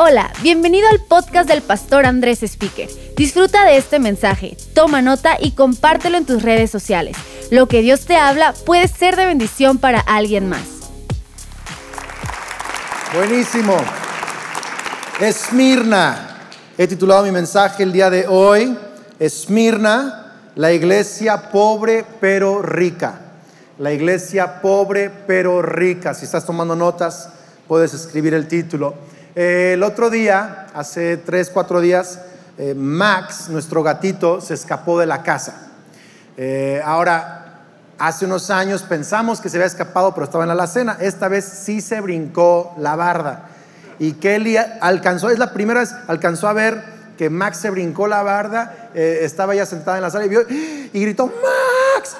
Hola, bienvenido al podcast del pastor Andrés Speaker. Disfruta de este mensaje, toma nota y compártelo en tus redes sociales. Lo que Dios te habla puede ser de bendición para alguien más. Buenísimo. Esmirna. He titulado mi mensaje el día de hoy, Esmirna, la iglesia pobre pero rica. La iglesia pobre pero rica. Si estás tomando notas, puedes escribir el título. Eh, el otro día, hace tres, cuatro días, eh, Max, nuestro gatito, se escapó de la casa. Eh, ahora, hace unos años pensamos que se había escapado, pero estaba en la alacena. Esta vez sí se brincó la barda. Y Kelly alcanzó, es la primera vez, alcanzó a ver que Max se brincó la barda, estaba ya sentada en la sala y, vio, y gritó, Max,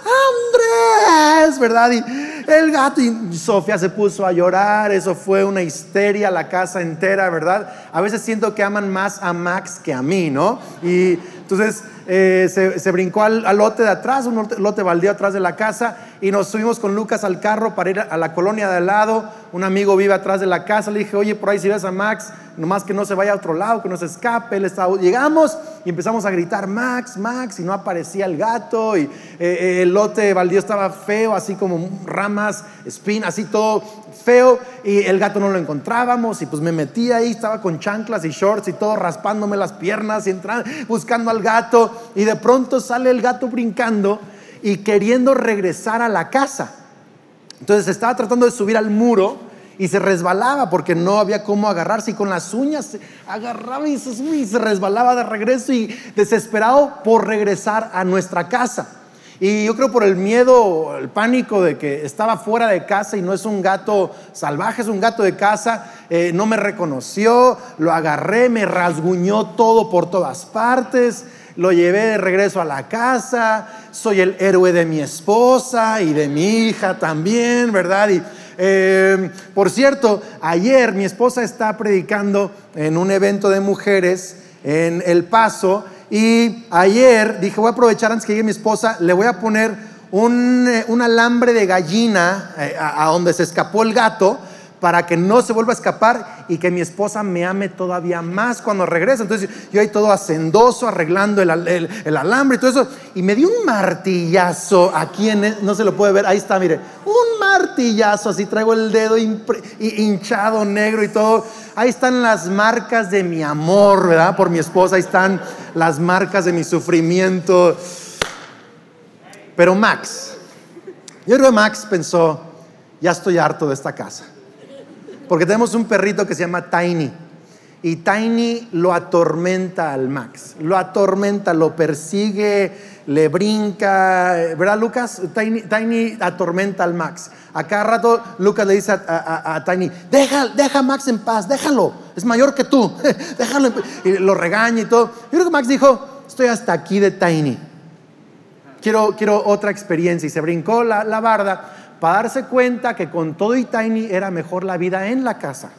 Andrés, ¿verdad? Y el gato y Sofía se puso a llorar, eso fue una histeria, la casa entera, ¿verdad? A veces siento que aman más a Max que a mí, ¿no? Y entonces eh, se, brincó al, lote de atrás, un lote, baldío atrás de la casa, y nos subimos con Lucas al carro para ir a la colonia de al lado. Un amigo vive atrás de la casa, le dije, oye, por ahí si ves a Max, nomás que no se vaya a otro lado, que no se escape. Él estaba, llegamos y empezamos a gritar, Max, Max, y no aparecía el gato, y eh, eh, el lote baldío estaba feo, así como ramas, espinas, así todo feo, y el gato no lo encontrábamos, y pues me metí ahí, estaba con chanclas y shorts y todo, raspándome las piernas y entrando, buscando al gato y de pronto sale el gato brincando y queriendo regresar a la casa. Entonces estaba tratando de subir al muro y se resbalaba porque no había cómo agarrarse y con las uñas se agarraba y se, resbalaba de regreso y desesperado por regresar a nuestra casa. Y yo creo por el miedo, el pánico de que estaba fuera de casa y no es un gato salvaje, es un gato de casa, eh, no me reconoció, lo agarré, me rasguñó todo por todas partes lo llevé de regreso a la casa, soy el héroe de mi esposa y de mi hija también, ¿verdad? Y em, por cierto, ayer mi esposa está predicando en un evento de mujeres en El Paso y ayer dije, voy a aprovechar antes que llegue mi esposa, le voy a poner un, eh, alambre de gallina eh, a donde se escapó el gato para que no se vuelva a escapar y que mi esposa me ame todavía más cuando regrese. Entonces yo ahí todo hacendoso, arreglando el, alambre y todo eso. Y me dio un martillazo aquí en, no se lo puede ver, ahí está, mire, un martillazo, así traigo el dedo hinchado negro y todo. Ahí están las marcas de mi amor, ¿verdad? Por mi esposa, ahí están las marcas de mi sufrimiento. Pero Max, yo creo que Max pensó, ya estoy harto de esta casa. Porque tenemos un perrito que se llama Tiny. Y Tiny lo atormenta al Max. Lo atormenta, lo persigue, le brinca. ¿Verdad, Lucas? Tiny, atormenta al Max. A cada rato Lucas le dice a, Tiny, deja, deja a Max en paz, déjalo. Es mayor que tú. déjalo. Y lo regaña y todo. Yo creo que Max dijo, estoy hasta aquí de Tiny. Quiero, quiero otra experiencia. Y se brincó la, la barda para darse cuenta que con todo y Tiny era mejor la vida en la casa.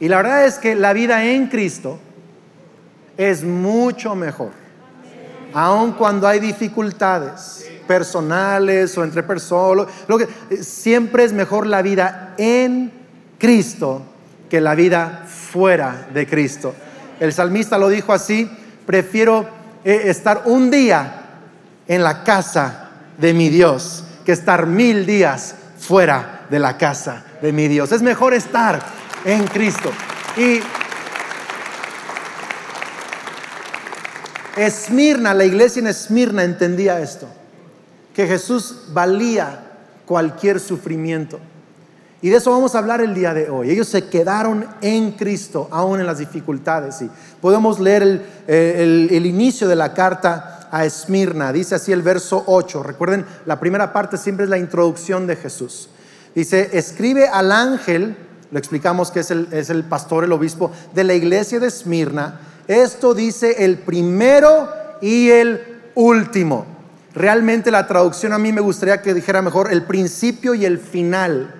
Y la verdad es que la vida en Cristo es mucho mejor. Aun cuando hay dificultades personales o entre personas, lo que, siempre es mejor la vida en Cristo que la vida fuera de Cristo. El salmista lo dijo así, prefiero eh, estar un día en la casa de mi Dios que estar mil días fuera de la casa de mi Dios. Es mejor estar en Cristo. Y Esmirna, la iglesia en Esmirna entendía esto, que Jesús valía cualquier sufrimiento. Y de eso vamos a hablar el día de hoy. Ellos se quedaron en Cristo, aún en las dificultades. Y podemos leer el, el, inicio de la carta a Esmirna. Dice así el verso 8. Recuerden, la primera parte siempre es la introducción de Jesús. Dice, escribe al ángel, lo explicamos que es el, es el pastor, el obispo de la iglesia de Esmirna. Esto dice el primero y el último. Realmente la traducción a mí me gustaría que dijera mejor el principio y el final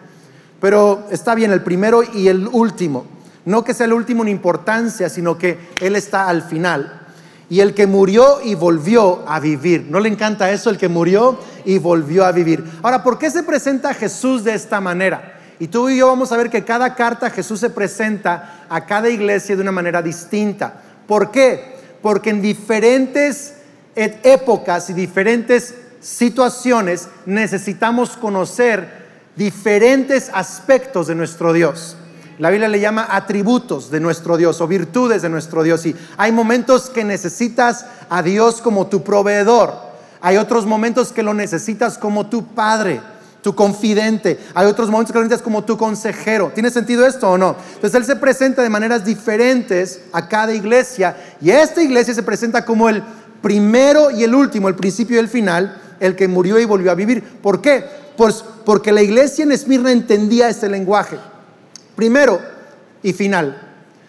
pero está bien el primero y el último. No que sea el último en importancia, sino que Él está al final. Y el que murió y volvió a vivir. ¿No le encanta eso? El que murió y volvió a vivir. Ahora, ¿por qué se presenta Jesús de esta manera? Y tú y yo vamos a ver que cada carta Jesús se presenta a cada iglesia de una manera distinta. ¿Por qué? Porque en diferentes épocas y diferentes situaciones necesitamos conocer diferentes aspectos de nuestro Dios. La Biblia le llama atributos de nuestro Dios o virtudes de nuestro Dios. Y hay momentos que necesitas a Dios como tu proveedor. Hay otros momentos que lo necesitas como tu padre, tu confidente. Hay otros momentos que lo necesitas como tu consejero. ¿Tiene sentido esto o no? Entonces Él se presenta de maneras diferentes a cada iglesia. Y esta iglesia se presenta como el primero y el último, el principio y el final, el que murió y volvió a vivir. ¿Por qué? Porque la iglesia en Esmirna entendía este lenguaje primero y final.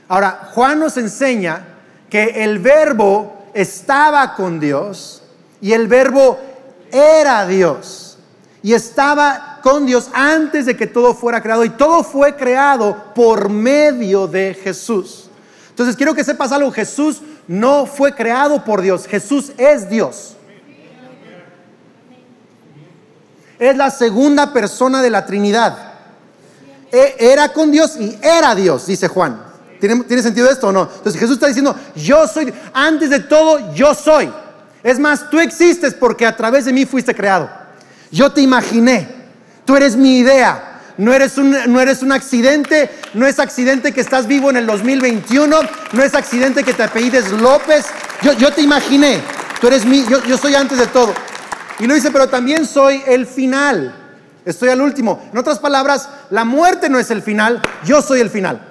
Ahora, Juan nos enseña que el verbo estaba con Dios y el verbo era Dios y estaba con Dios antes de que todo fuera creado y todo fue creado por medio de Jesús. Entonces quiero que sepas algo, Jesús no fue creado por Dios, Jesús es Dios. Es la segunda persona de la Trinidad. E, era con Dios y era Dios, dice Juan. ¿Tiene, ¿Tiene, sentido esto o no? Entonces Jesús está diciendo, yo soy, antes de todo, yo soy. Es más, tú existes porque a través de mí fuiste creado. Yo te imaginé, tú eres mi idea. No eres, un, no eres un accidente, no es accidente que estás vivo en el 2021, no es accidente que te apellides López. Yo, yo te imaginé, tú eres mi, yo, yo soy antes de todo. Y lo dice, pero también soy el final. Estoy al último. En otras palabras, la muerte no es el final, yo soy el final.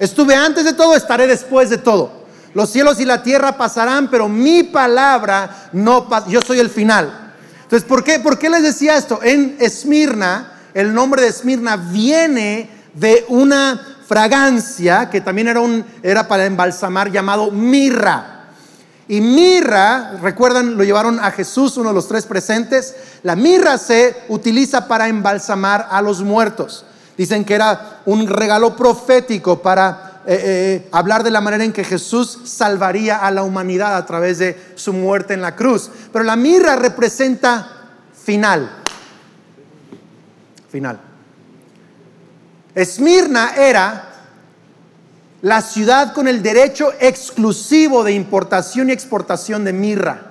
Estuve antes de todo, estaré después de todo. Los cielos y la tierra pasarán, pero mi palabra no pasará. Yo soy el final. Entonces, ¿por qué, ¿por qué les decía esto? En Esmirna, el nombre de Esmirna viene de una fragancia que también era, un, era para embalsamar llamado mirra. Y mirra, recuerdan, lo llevaron a Jesús, uno de los tres presentes. La mirra se utiliza para embalsamar a los muertos. Dicen que era un regalo profético para eh, eh, hablar de la manera en que Jesús salvaría a la humanidad a través de su muerte en la cruz. Pero la mirra representa final. Final. Esmirna era la ciudad con el derecho exclusivo de importación y exportación de mirra.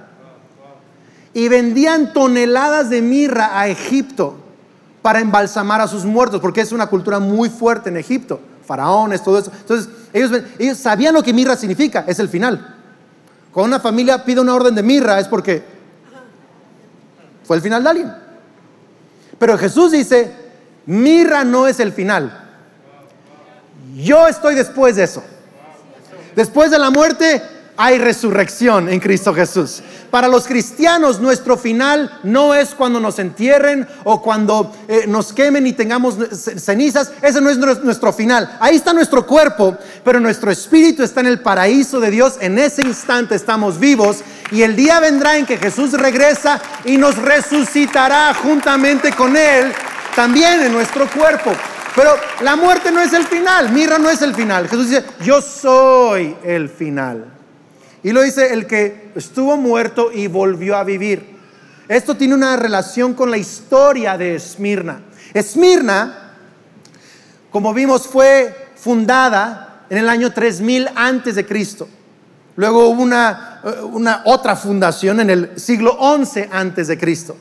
Y vendían toneladas de mirra a Egipto para embalsamar a sus muertos, porque es una cultura muy fuerte en Egipto, faraones, todo eso. Entonces, ellos, sabían lo que mirra significa, es el final. Cuando una familia pide una orden de mirra es porque fue el final de alguien. Pero Jesús dice, mirra no es el final. Yo estoy después de eso. Después de la muerte hay resurrección en Cristo Jesús. Para los cristianos nuestro final no es cuando nos entierren o cuando eh, nos quemen y tengamos cenizas. Ese no es nuestro final. Ahí está nuestro cuerpo, pero nuestro espíritu está en el paraíso de Dios. En ese instante estamos vivos y el día vendrá en que Jesús regresa y nos resucitará juntamente con Él también en nuestro cuerpo. Pero la muerte no es el final, mirra no es el final. Jesús dice, yo soy el final. Y lo dice el que estuvo muerto y volvió a vivir. Esto tiene una relación con la historia de Esmirna. Esmirna, como vimos, fue fundada en el año 3000 antes de Cristo. Luego hubo una, eh, una otra fundación en el siglo 11 antes de Cristo.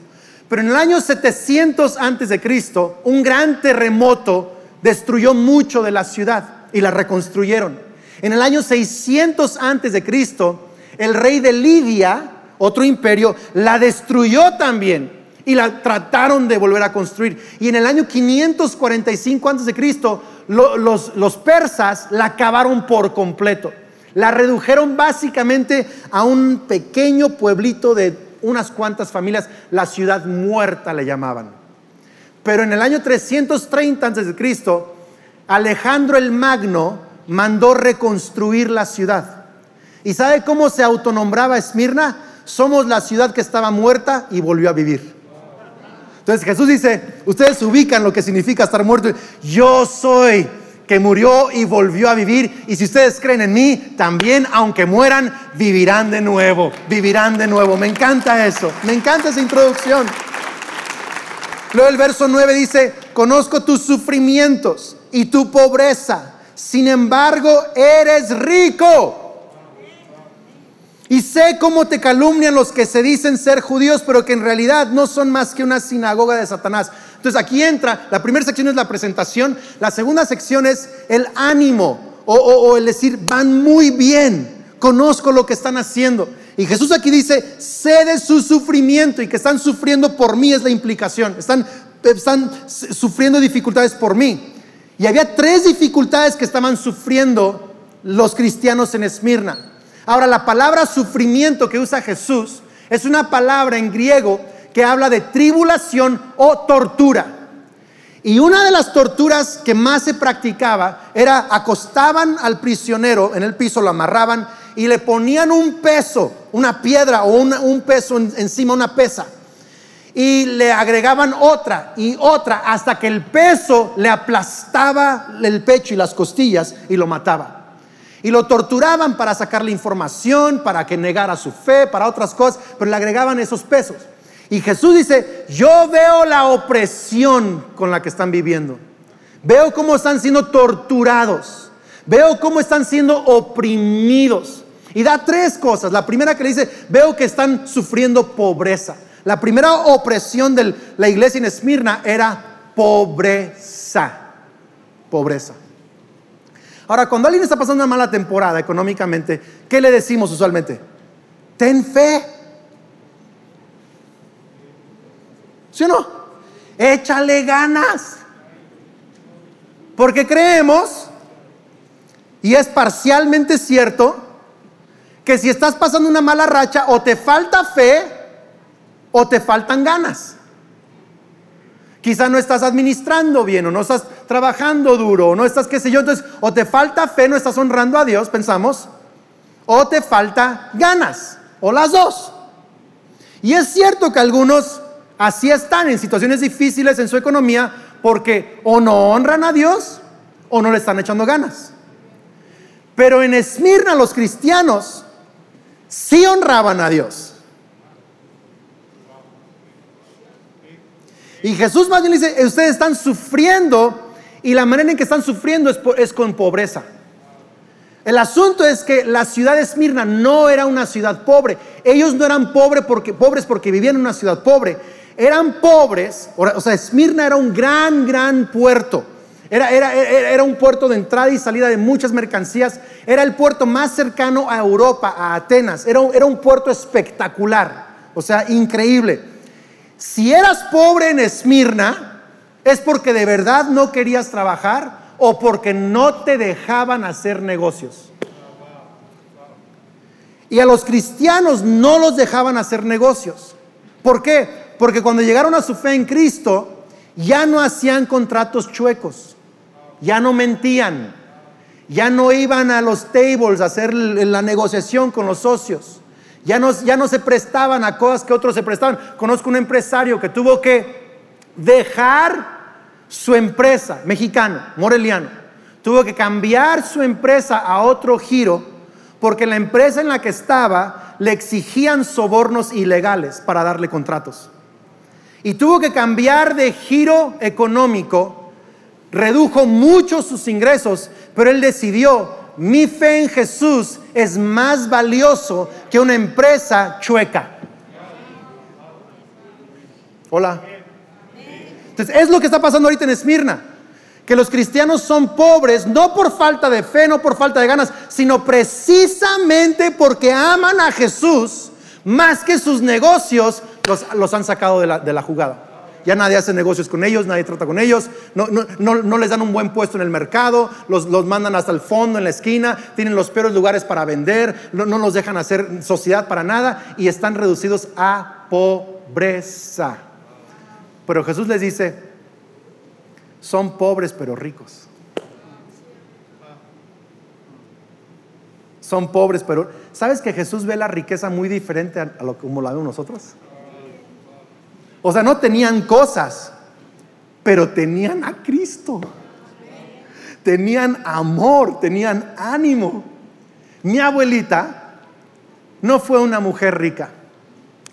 Pero en el año 700 antes de Cristo, un gran terremoto destruyó mucho de la ciudad y la reconstruyeron. En el año 600 antes de Cristo, el rey de Lidia, otro imperio, la destruyó también y la trataron de volver a construir. Y en el año 545 antes de Cristo, los, los persas la acabaron por completo. La redujeron básicamente a un pequeño pueblito de unas cuantas familias, la ciudad muerta le llamaban. Pero en el año 330 a.C., Alejandro el Magno mandó reconstruir la ciudad. ¿Y sabe cómo se autonombraba Esmirna? Somos la ciudad que estaba muerta y volvió a vivir. Entonces Jesús dice, ustedes ubican lo que significa estar muerto. Yo soy que murió y volvió a vivir. Y si ustedes creen en mí, también, aunque mueran, vivirán de nuevo, vivirán de nuevo. Me encanta eso, me encanta esa introducción. Luego el verso 9 dice, conozco tus sufrimientos y tu pobreza, sin embargo eres rico. Y sé cómo te calumnian los que se dicen ser judíos, pero que en realidad no son más que una sinagoga de Satanás. Entonces aquí entra, la primera sección es la presentación, la segunda sección es el ánimo o, el decir, van muy bien, conozco lo que están haciendo. Y Jesús aquí dice, sé de su sufrimiento y que están sufriendo por mí es la implicación, están, están sufriendo dificultades por mí. Y había tres dificultades que estaban sufriendo los cristianos en Esmirna. Ahora, la palabra sufrimiento que usa Jesús es una palabra en griego que habla de tribulación o tortura. Y una de las torturas que más se practicaba era acostaban al prisionero en el piso, lo amarraban y le ponían un peso, una piedra o un peso encima, una pesa. Y le agregaban otra y otra hasta que el peso le aplastaba el pecho y las costillas y lo mataba. Y lo torturaban para sacarle información, para que negara su fe, para otras cosas, pero le agregaban esos pesos. Y Jesús dice, yo veo la opresión con la que están viviendo. Veo cómo están siendo torturados. Veo cómo están siendo oprimidos. Y da tres cosas. La primera que le dice, veo que están sufriendo pobreza. La primera opresión de la iglesia en Esmirna era pobreza. Pobreza. Ahora, cuando alguien está pasando una mala temporada económicamente, ¿qué le decimos usualmente? Ten fe. ¿Sí o no? Échale ganas. Porque creemos, y es parcialmente cierto, que si estás pasando una mala racha, o te falta fe, o te faltan ganas. Quizá no estás administrando bien o no estás trabajando duro o no estás qué sé yo. Entonces, o te falta fe, no estás honrando a Dios, pensamos, o te falta ganas, o las dos. Y es cierto que algunos así están en situaciones difíciles en su economía porque o no honran a Dios o no le están echando ganas. Pero en Esmirna los cristianos sí honraban a Dios. Y Jesús más bien dice, ustedes están sufriendo y la manera en que están sufriendo es, con pobreza. El asunto es que la ciudad de Esmirna no era una ciudad pobre. Ellos no eran pobres porque, pobres porque vivían en una ciudad pobre. Eran pobres, o sea, Esmirna era un gran, gran puerto. Era, era, era, un puerto de entrada y salida de muchas mercancías. Era el puerto más cercano a Europa, a Atenas. Era, era un puerto espectacular, o sea, increíble. Si eras pobre en Esmirna, es porque de verdad no querías trabajar o porque no te dejaban hacer negocios. Y a los cristianos no los dejaban hacer negocios. ¿Por qué? Porque cuando llegaron a su fe en Cristo, ya no hacían contratos chuecos, ya no mentían, ya no iban a los tables a hacer la negociación con los socios. Ya no, ya no se prestaban a cosas que otros se prestaban. Conozco un empresario que tuvo que dejar su empresa, mexicano, moreliano. Tuvo que cambiar su empresa a otro giro porque la empresa en la que estaba le exigían sobornos ilegales para darle contratos. Y tuvo que cambiar de giro económico, redujo mucho sus ingresos, pero él decidió mi fe en Jesús es más valioso que una empresa chueca. Hola. Entonces, es lo que está pasando ahorita en Esmirna. Que los cristianos son pobres no por falta de fe, no por falta de ganas, sino precisamente porque aman a Jesús más que sus negocios los, han sacado de la, jugada ya nadie hace negocios con ellos, nadie trata con ellos, no, les dan un buen puesto en el mercado, los, mandan hasta el fondo, en la esquina, tienen los peores lugares para vender, no, no los dejan hacer sociedad para nada y están reducidos a pobreza. Pero Jesús les dice, son pobres pero ricos. Son pobres, pero ¿sabes que Jesús ve la riqueza muy diferente a lo como la vemos nosotros? O sea, no tenían cosas, pero tenían a Cristo. tenían amor, tenían ánimo. Mi abuelita no fue una mujer rica,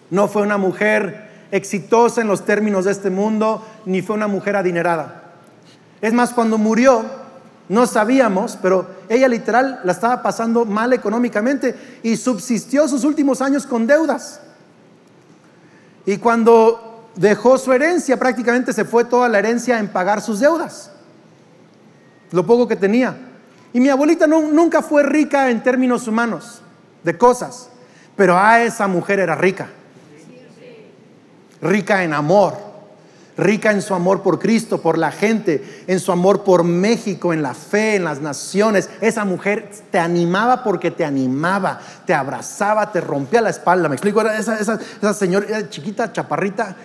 no fue una mujer exitosa en los términos de este mundo, ni fue una mujer adinerada. Es más, cuando murió, no sabíamos, pero ella literal la estaba pasando mal económicamente y subsistió sus últimos años con deudas. Y cuando dejó su herencia, prácticamente se fue toda la herencia en pagar sus deudas, lo poco que tenía. Y mi abuelita nunca fue rica en términos humanos, de cosas, pero a esa mujer era rica, rica en amor rica en su amor por Cristo, por la gente, en su amor por México, en la fe, en las naciones. Esa mujer te animaba porque te animaba, te abrazaba, te rompía la espalda. Me explico, era esa, esa, señora chiquita, chaparrita,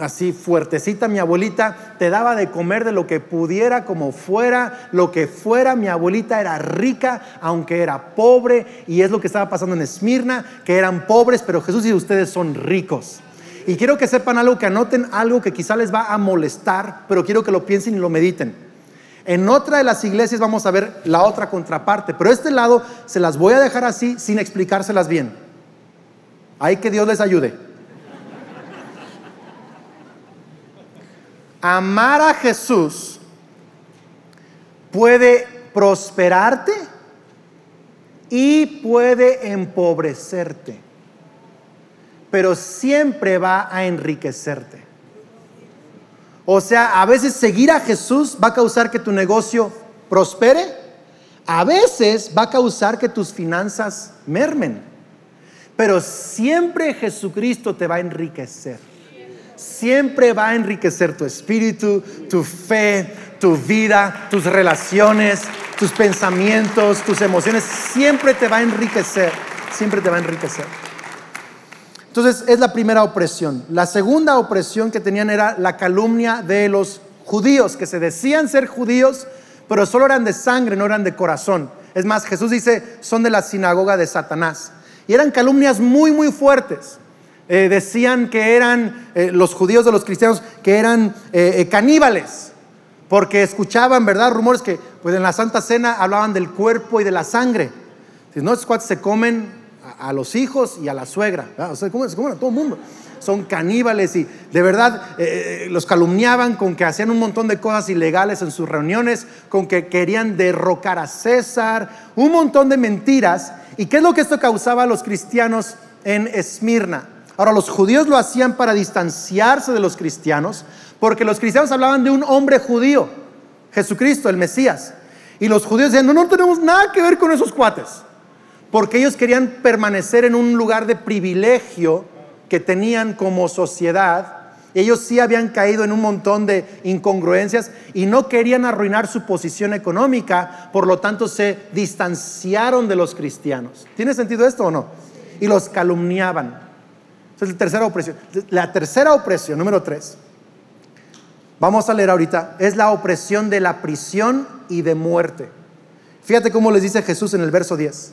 así fuertecita, mi abuelita, te daba de comer de lo que pudiera, como fuera, lo que fuera. Mi abuelita era rica, aunque era pobre, y es lo que estaba pasando en Esmirna, que eran pobres, pero Jesús y ustedes son ricos. Y quiero que sepan algo, que anoten algo que quizá les va a molestar, pero quiero que lo piensen y lo mediten. En otra de las iglesias vamos a ver la otra contraparte, pero este lado se las voy a dejar así sin explicárselas bien. Ahí que Dios les ayude. Amar a Jesús puede prosperarte y puede empobrecerte pero siempre va a enriquecerte. O sea, a veces seguir a Jesús va a causar que tu negocio prospere, a veces va a causar que tus finanzas mermen, pero siempre Jesucristo te va a enriquecer. Siempre va a enriquecer tu espíritu, tu fe, tu vida, tus relaciones, tus pensamientos, tus emociones. Siempre te va a enriquecer. Siempre te va a enriquecer. Entonces es la primera opresión. La segunda opresión que tenían era la calumnia de los judíos, que se decían ser judíos, pero solo eran de sangre, no eran de corazón. Es más, Jesús dice, son de la sinagoga de Satanás. Y eran calumnias muy, muy fuertes. Eh, decían que eran eh, los judíos de los cristianos, que eran eh, caníbales, porque escuchaban, ¿verdad? Rumores que pues en la Santa Cena hablaban del cuerpo y de la sangre. Si no, es cuates se comen a, los hijos y a la suegra. O sea, se comen a todo el mundo. Son caníbales y de verdad los calumniaban con que hacían un montón de cosas ilegales en sus reuniones, con que querían derrocar a César, un montón de mentiras. ¿Y qué es lo que esto causaba a los cristianos en Esmirna? Ahora, los judíos lo hacían para distanciarse de los cristianos, porque los cristianos hablaban de un hombre judío, Jesucristo, el Mesías. Y los judíos decían, no, no tenemos nada que ver con esos cuates porque ellos querían permanecer en un lugar de privilegio que tenían como sociedad. Ellos sí habían caído en un montón de incongruencias y no querían arruinar su posición económica, por lo tanto se distanciaron de los cristianos. ¿Tiene sentido esto o no? Y los calumniaban. Esa es la tercera opresión. La tercera opresión, número tres, vamos a leer ahorita, es la opresión de la prisión y de muerte. Fíjate cómo les dice Jesús en el verso 10.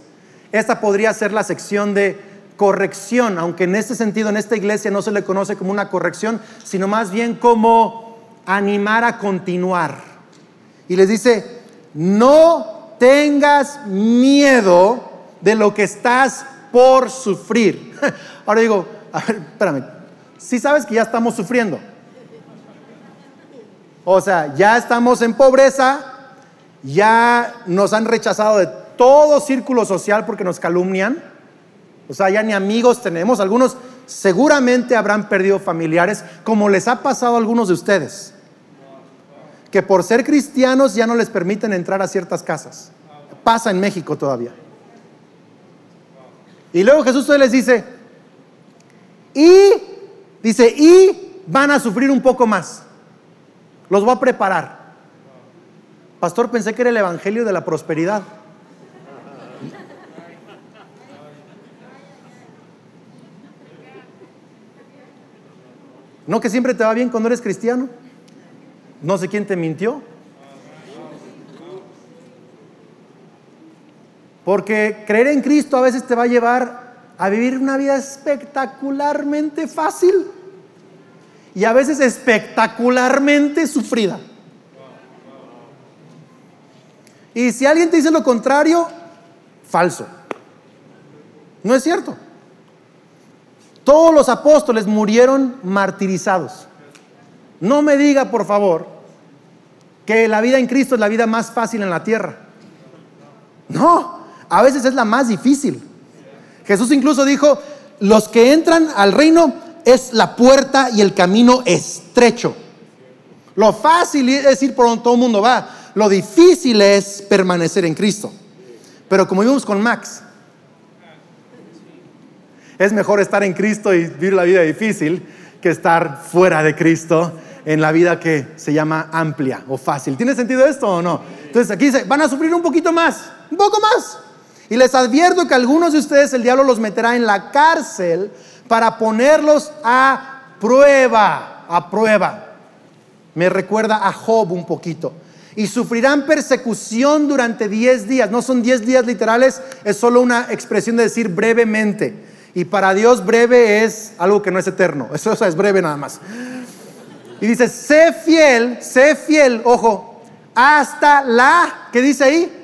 Esta podría ser la sección de corrección, aunque en este sentido, en esta iglesia no se le conoce como una corrección, sino más bien como animar a continuar. Y les dice, no tengas miedo de lo que estás por sufrir. Ahora digo, a ver, espérame, si sabes que ya estamos sufriendo. O sea, ya estamos en pobreza, ya nos han rechazado de todo círculo social porque nos calumnian. O sea, ya ni amigos tenemos. Algunos seguramente habrán perdido familiares, como les ha pasado a algunos de ustedes, que por ser cristianos ya no les permiten entrar a ciertas casas. Pasa en México todavía. Y luego Jesús les dice, y dice, y van a sufrir un poco más. Los voy a preparar. Pastor, pensé que era el Evangelio de la prosperidad. ¿No que siempre te va bien cuando eres cristiano? No sé quién te mintió. Porque creer en Cristo a veces te va a llevar a vivir una vida espectacularmente fácil y a veces espectacularmente sufrida. Y si alguien te dice lo contrario, falso. No es cierto. Todos los apóstoles murieron martirizados. No me diga, por favor, que la vida en Cristo es la vida más fácil en la tierra. No, a veces es la más difícil. Jesús incluso dijo, los que entran al reino es la puerta y el camino estrecho. Lo fácil es ir por donde todo el mundo va. Lo difícil es permanecer en Cristo. Pero como vimos con Max, es mejor estar en Cristo y vivir la vida difícil que estar fuera de Cristo en la vida que se llama amplia o fácil. ¿Tiene sentido esto o no? Entonces aquí dice, van a sufrir un poquito más, un poco más. Y les advierto que algunos de ustedes el diablo los meterá en la cárcel para ponerlos a prueba, a prueba. Me recuerda a Job un poquito. Y sufrirán persecución durante 10 días. No son 10 días literales, es solo una expresión de decir brevemente. Y para Dios breve es algo que no es eterno. Eso es breve nada más. Y dice, sé fiel, sé fiel, ojo, hasta la, ¿qué dice ahí?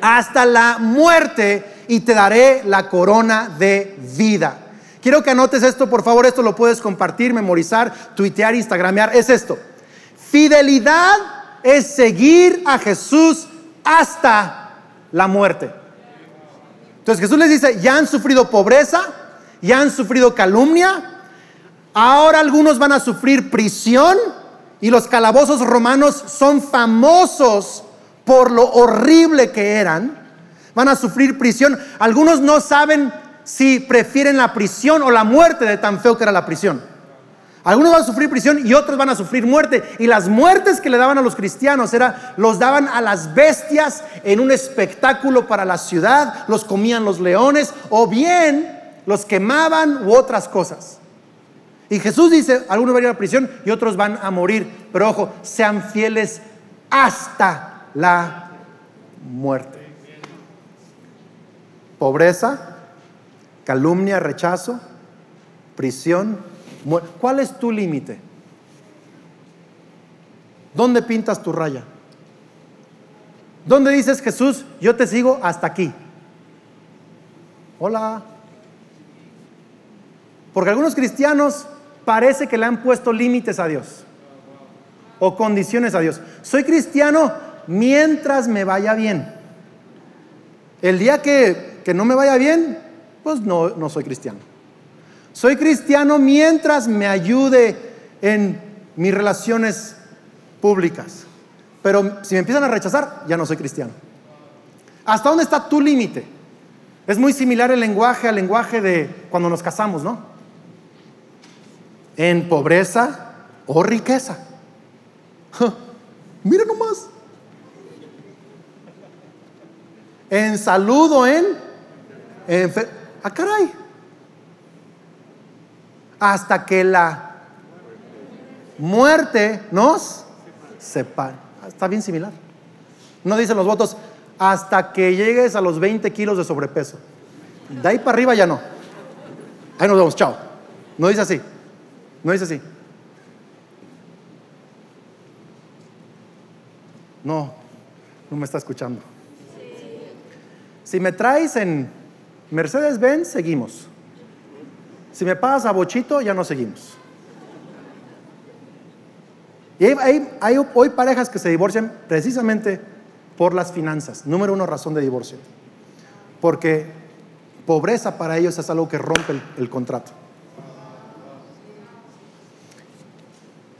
Hasta la muerte y te daré la corona de vida. Quiero que anotes esto, por favor, esto lo puedes compartir, memorizar, tuitear, instagramear. Es esto. Fidelidad es seguir a Jesús hasta la muerte. Entonces Jesús les dice, ya han sufrido pobreza, ya han sufrido calumnia, ahora algunos van a sufrir prisión y los calabozos romanos son famosos por lo horrible que eran. Van a sufrir prisión. Algunos no saben si prefieren la prisión o la muerte de tan feo que era la prisión. Algunos van a sufrir prisión y otros van a sufrir muerte. Y las muertes que le daban a los cristianos era, los daban a las bestias en un espectáculo para la ciudad, los comían los leones o bien los quemaban u otras cosas. Y Jesús dice, algunos van a ir a la prisión y otros van a morir. Pero ojo, sean fieles hasta la muerte. Pobreza, calumnia, rechazo, prisión, ¿Cuál es tu límite? ¿Dónde pintas tu raya? ¿Dónde dices Jesús, yo te sigo hasta aquí? Hola. Porque algunos cristianos parece que le han puesto límites a Dios o condiciones a Dios. Soy cristiano mientras me vaya bien. El día que, que no me vaya bien, pues no, no soy cristiano. Soy cristiano mientras me ayude en mis relaciones públicas. Pero si me empiezan a rechazar, ya no soy cristiano. ¿Hasta dónde está tu límite? Es muy similar el lenguaje al lenguaje de cuando nos casamos, ¿no? En pobreza o riqueza. mira nomás. En salud o en... en ah, caray hasta que la muerte nos separe. Está bien similar. No dicen los votos, hasta que llegues a los 20 kilos de sobrepeso. De ahí para arriba ya no. Ahí nos vemos, chao. No dice así. No dice así. No, no me está escuchando. Si me traes en Mercedes-Benz, seguimos. Si me pagas a bochito, ya no seguimos. Y hay, hoy parejas que se divorcian precisamente por las finanzas. Número uno, razón de divorcio. Porque pobreza para ellos es algo que rompe el, el contrato.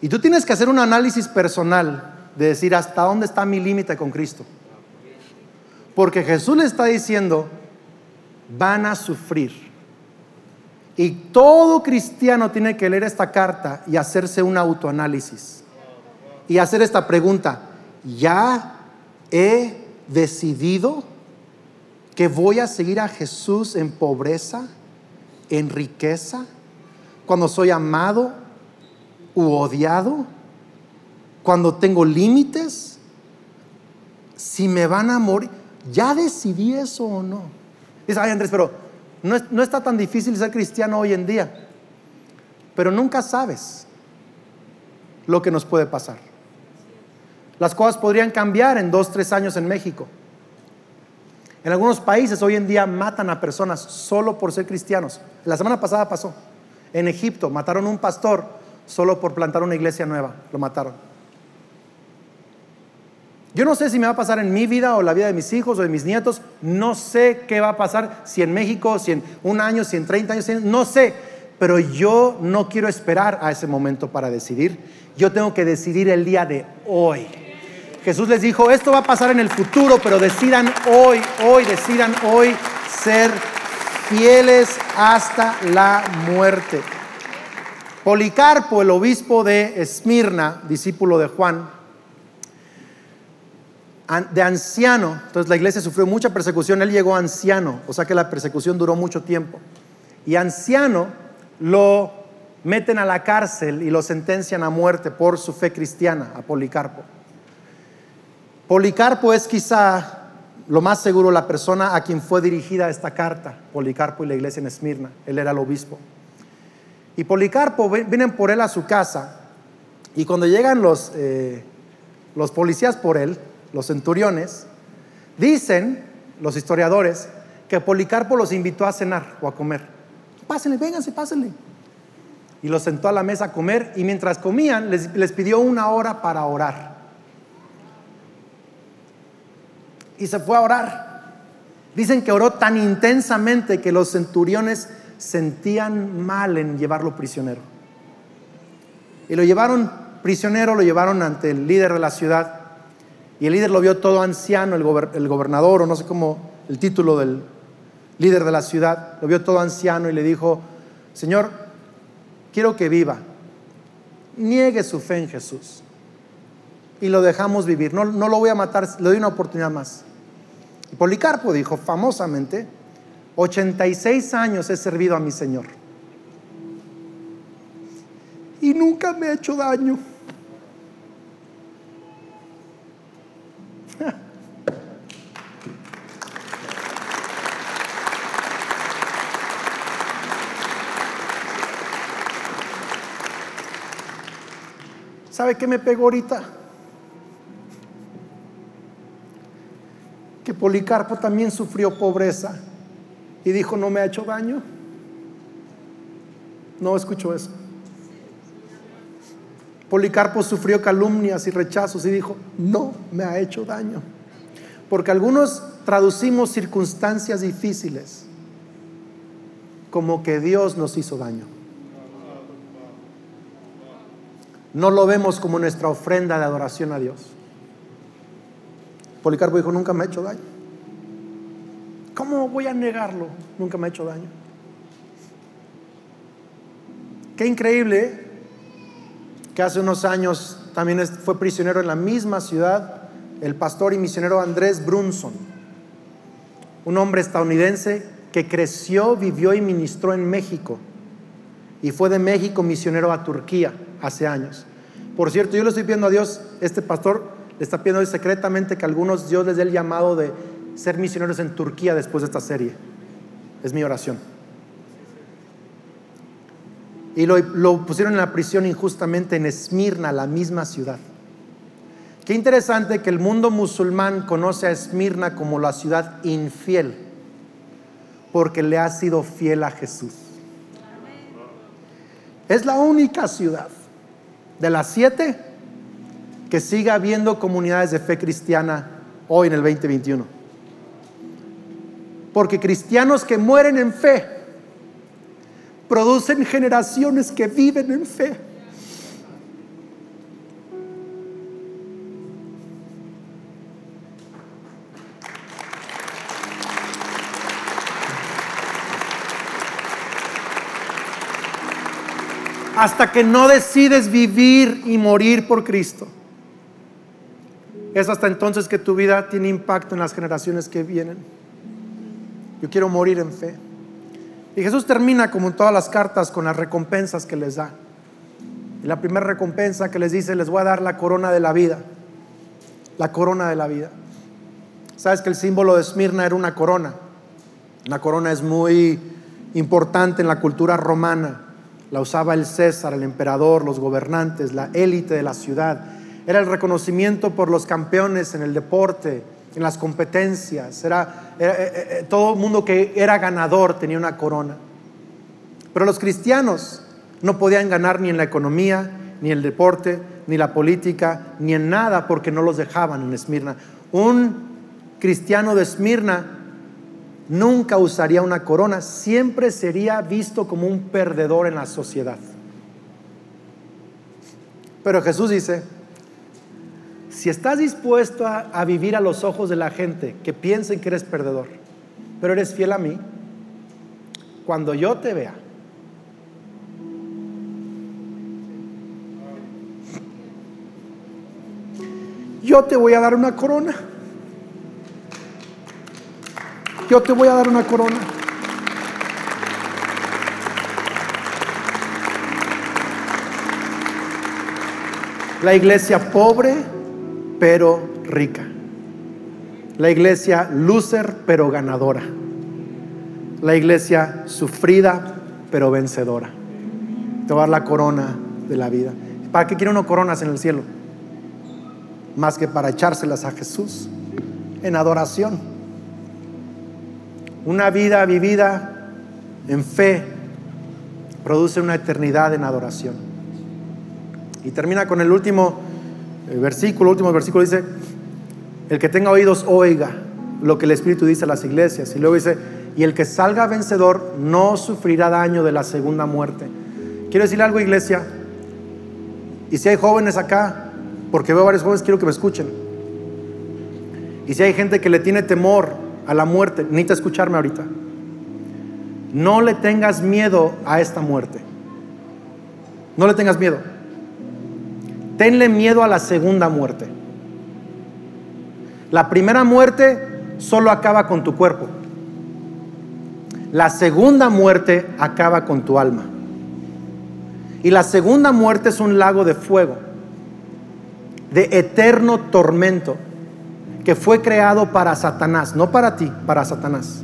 Y tú tienes que hacer un análisis personal de decir hasta dónde está mi límite con Cristo. Porque Jesús le está diciendo, van a sufrir y todo cristiano tiene que leer esta carta y hacerse un autoanálisis. Y hacer esta pregunta, ¿ya he decidido que voy a seguir a Jesús en pobreza, en riqueza, cuando soy amado u odiado, cuando tengo límites? Si me van a morir, ¿ya decidí eso o no? Dice, ay Andrés, pero no, está tan difícil ser cristiano hoy en día, pero nunca sabes lo que nos puede pasar. Las cosas podrían cambiar en dos, tres años en México. En algunos países hoy en día matan a personas solo por ser cristianos. La semana pasada pasó. En Egipto mataron a un pastor solo por plantar una iglesia nueva. Lo mataron. Yo no sé si me va a pasar en mi vida o la vida de mis hijos o de mis nietos. No sé qué va a pasar, si en México, si en un año, si en 30 años, no sé. Pero yo no quiero esperar a ese momento para decidir. Yo tengo que decidir el día de hoy. Jesús les dijo, esto va a pasar en el futuro, pero decidan hoy, hoy, decidan hoy ser fieles hasta la muerte. Policarpo, el obispo de Esmirna, discípulo de Juan, de anciano, entonces la iglesia sufrió mucha persecución, él llegó anciano, o sea que la persecución duró mucho tiempo. Y anciano lo meten a la cárcel y lo sentencian a muerte por su fe cristiana, a Policarpo. Policarpo es quizá lo más seguro la persona a quien fue dirigida esta carta, Policarpo y la iglesia en Esmirna, él era el obispo. Y Policarpo, vienen por él a su casa y cuando llegan los, eh, los policías por él, los centuriones, dicen los historiadores que Policarpo los invitó a cenar o a comer. Pásenle, vénganse, pásenle. Y los sentó a la mesa a comer y mientras comían les, les pidió una hora para orar. y se fue a orar. Dicen que oró tan intensamente que los centuriones sentían mal en llevarlo prisionero. Y lo llevaron prisionero, lo llevaron ante el líder de la ciudad. Y el líder lo vio todo anciano, el, gobernador, o no sé cómo el título del líder de la ciudad, lo vio todo anciano y le dijo, Señor, quiero que viva, niegue su fe en Jesús. Y lo dejamos vivir, no, no lo voy a matar, le doy una oportunidad más. Y Policarpo dijo famosamente, 86 años he servido a mi Señor. Y nunca me ha hecho daño. ¿Sabe qué me pegó ahorita? que Policarpo también sufrió pobreza y dijo, no me ha hecho daño. No escucho eso. Policarpo sufrió calumnias y rechazos y dijo, no me ha hecho daño. Porque algunos traducimos circunstancias difíciles como que Dios nos hizo daño. No lo vemos como nuestra ofrenda de adoración a Dios. Policarpo dijo, nunca me ha hecho daño. ¿Cómo voy a negarlo? Nunca me ha hecho daño. Qué increíble que hace unos años también fue prisionero en la misma ciudad el pastor y misionero Andrés Brunson, un hombre estadounidense que creció, vivió y ministró en México y fue de México misionero a Turquía hace años. Por cierto, yo le estoy pidiendo a Dios, este pastor le está pidiendo secretamente que algunos Dios les dé el llamado de ser misioneros en Turquía después de esta serie. Es mi oración. Y lo, lo pusieron en la prisión injustamente en Esmirna, la misma ciudad. Qué interesante que el mundo musulmán conoce a Esmirna como la ciudad infiel, porque le ha sido fiel a Jesús. Es la única ciudad de las siete que siga habiendo comunidades de fe cristiana hoy en el 2021. Porque cristianos que mueren en fe producen generaciones que viven en fe. Hasta que no decides vivir y morir por Cristo es hasta entonces que tu vida tiene impacto en las generaciones que vienen. Yo quiero morir en fe. Y Jesús termina como en todas las cartas con las recompensas que les da. Y la primera recompensa que les dice, les voy a dar la corona de la vida. La corona de la vida. Sabes que el símbolo de Esmirna era una corona. Una corona es muy importante en la cultura romana. La usaba el César, el emperador, los gobernantes, la élite de la ciudad era el reconocimiento por los campeones en el deporte, en las competencias. Era, era- eh, eh, todo el mundo que era ganador tenía una corona. Pero los cristianos no podían ganar ni en la economía, ni en el deporte, ni la política, ni en nada porque no los dejaban en Esmirna. Un cristiano de Esmirna nunca usaría una corona, siempre sería visto como un perdedor en la sociedad. Pero Jesús dice, si estás dispuesto a, vivir a los ojos de la gente que piensen que eres perdedor, pero eres fiel a mí, cuando yo te vea, yo te voy a dar una corona. Yo te voy a dar una corona. La iglesia pobre pero rica. La iglesia loser pero ganadora. La iglesia sufrida pero vencedora. Te va a dar la corona de la vida. ¿Para qué quiere uno coronas en el cielo? Más que para echárselas a Jesús en adoración. Una vida vivida en fe produce una eternidad en adoración. Y termina con el último versículo, último versículo dice, el que tenga oídos oiga lo que el Espíritu dice a las iglesias. Y luego dice, y el que salga vencedor no sufrirá daño de la segunda muerte. Quiero decirle algo, iglesia, y si hay jóvenes acá, porque veo varios jóvenes, quiero que me escuchen. Y si hay gente que le tiene temor a la muerte, necesita escucharme ahorita. No le tengas miedo a esta muerte. No le tengas miedo. Tenle miedo a la segunda muerte. La primera muerte solo acaba con tu cuerpo. La segunda muerte acaba con tu alma. Y la segunda muerte es un lago de fuego, de eterno tormento, que fue creado para Satanás, no para ti, para Satanás.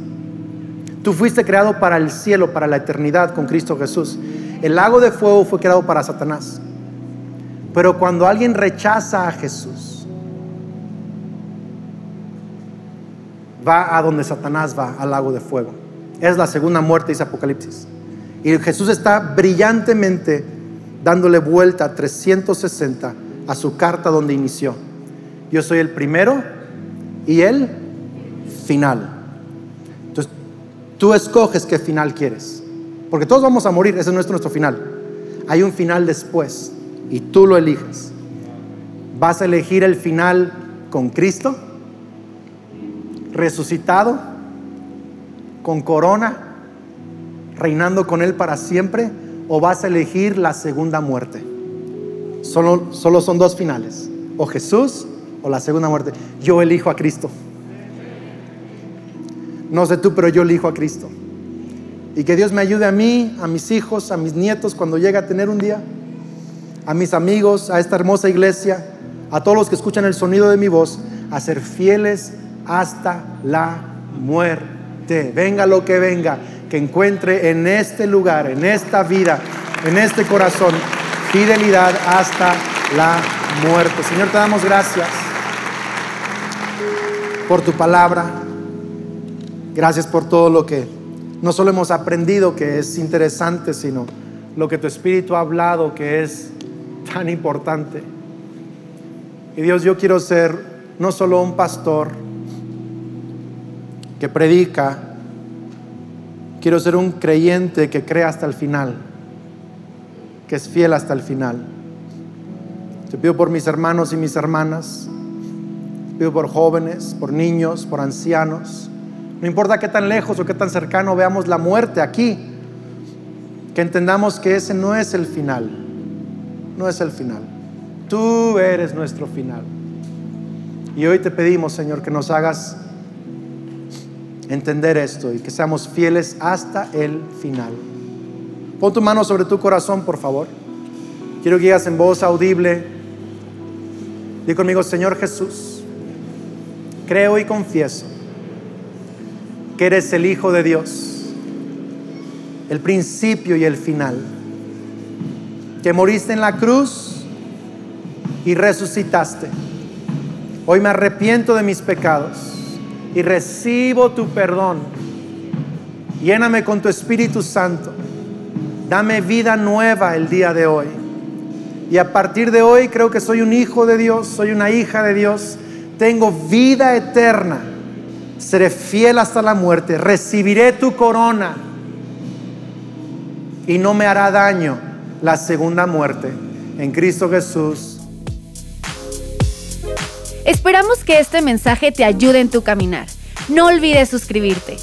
Tú fuiste creado para el cielo, para la eternidad con Cristo Jesús. El lago de fuego fue creado para Satanás. Pero cuando alguien rechaza a Jesús, va a donde Satanás va, al lago de fuego. Es la segunda muerte, dice Apocalipsis. Y Jesús está brillantemente dándole vuelta 360 a su carta donde inició. Yo soy el primero y el final. Entonces, tú escoges qué final quieres. Porque todos vamos a morir, ese es nuestro final. Hay un final después y tú lo eliges. ¿Vas a elegir el final con Cristo? ¿Resucitado? ¿Con corona? ¿Reinando con Él para siempre? ¿O vas a elegir la segunda muerte? Solo, solo son dos finales. O Jesús o la segunda muerte. Yo elijo a Cristo. No sé tú, pero yo elijo a Cristo. Y que Dios me ayude a mí, a mis hijos, a mis nietos cuando llegue a tener un día, a mis amigos, a esta hermosa iglesia, a todos los que escuchan el sonido de mi voz, a ser fieles hasta la muerte. Venga lo que venga, que encuentre en este lugar, en esta vida, en este corazón, fidelidad hasta la muerte. Señor, te damos gracias por tu palabra. Gracias por todo lo que no solo hemos aprendido que es interesante, sino lo que tu Espíritu ha hablado que es tan importante. Y Dios, yo quiero ser no solo un pastor que predica, quiero ser un creyente que cree hasta el final, que es fiel hasta el final. Te pido por mis hermanos y mis hermanas, pido por jóvenes, por niños, por ancianos. No importa qué tan lejos o qué tan cercano veamos la muerte aquí, que entendamos que ese no es el final, no es el final. Tú eres nuestro final. Y hoy te pedimos, Señor, que nos hagas entender esto y que seamos fieles hasta el final. Pon tu mano sobre tu corazón, por favor. Quiero que digas en voz audible. Di conmigo, Señor Jesús, creo y confieso que eres el Hijo de Dios, el principio y el final, que moriste en la cruz y resucitaste. Hoy me arrepiento de mis pecados y recibo tu perdón. Lléname con tu Espíritu Santo. Dame vida nueva el día de hoy. Y a partir de hoy creo que soy un hijo de Dios, soy una hija de Dios. Tengo vida eterna. Seré fiel hasta la muerte. Recibiré tu corona. Y no me hará daño la segunda muerte. En Cristo Jesús. Esperamos que este mensaje te ayude en tu caminar. No olvides suscribirte.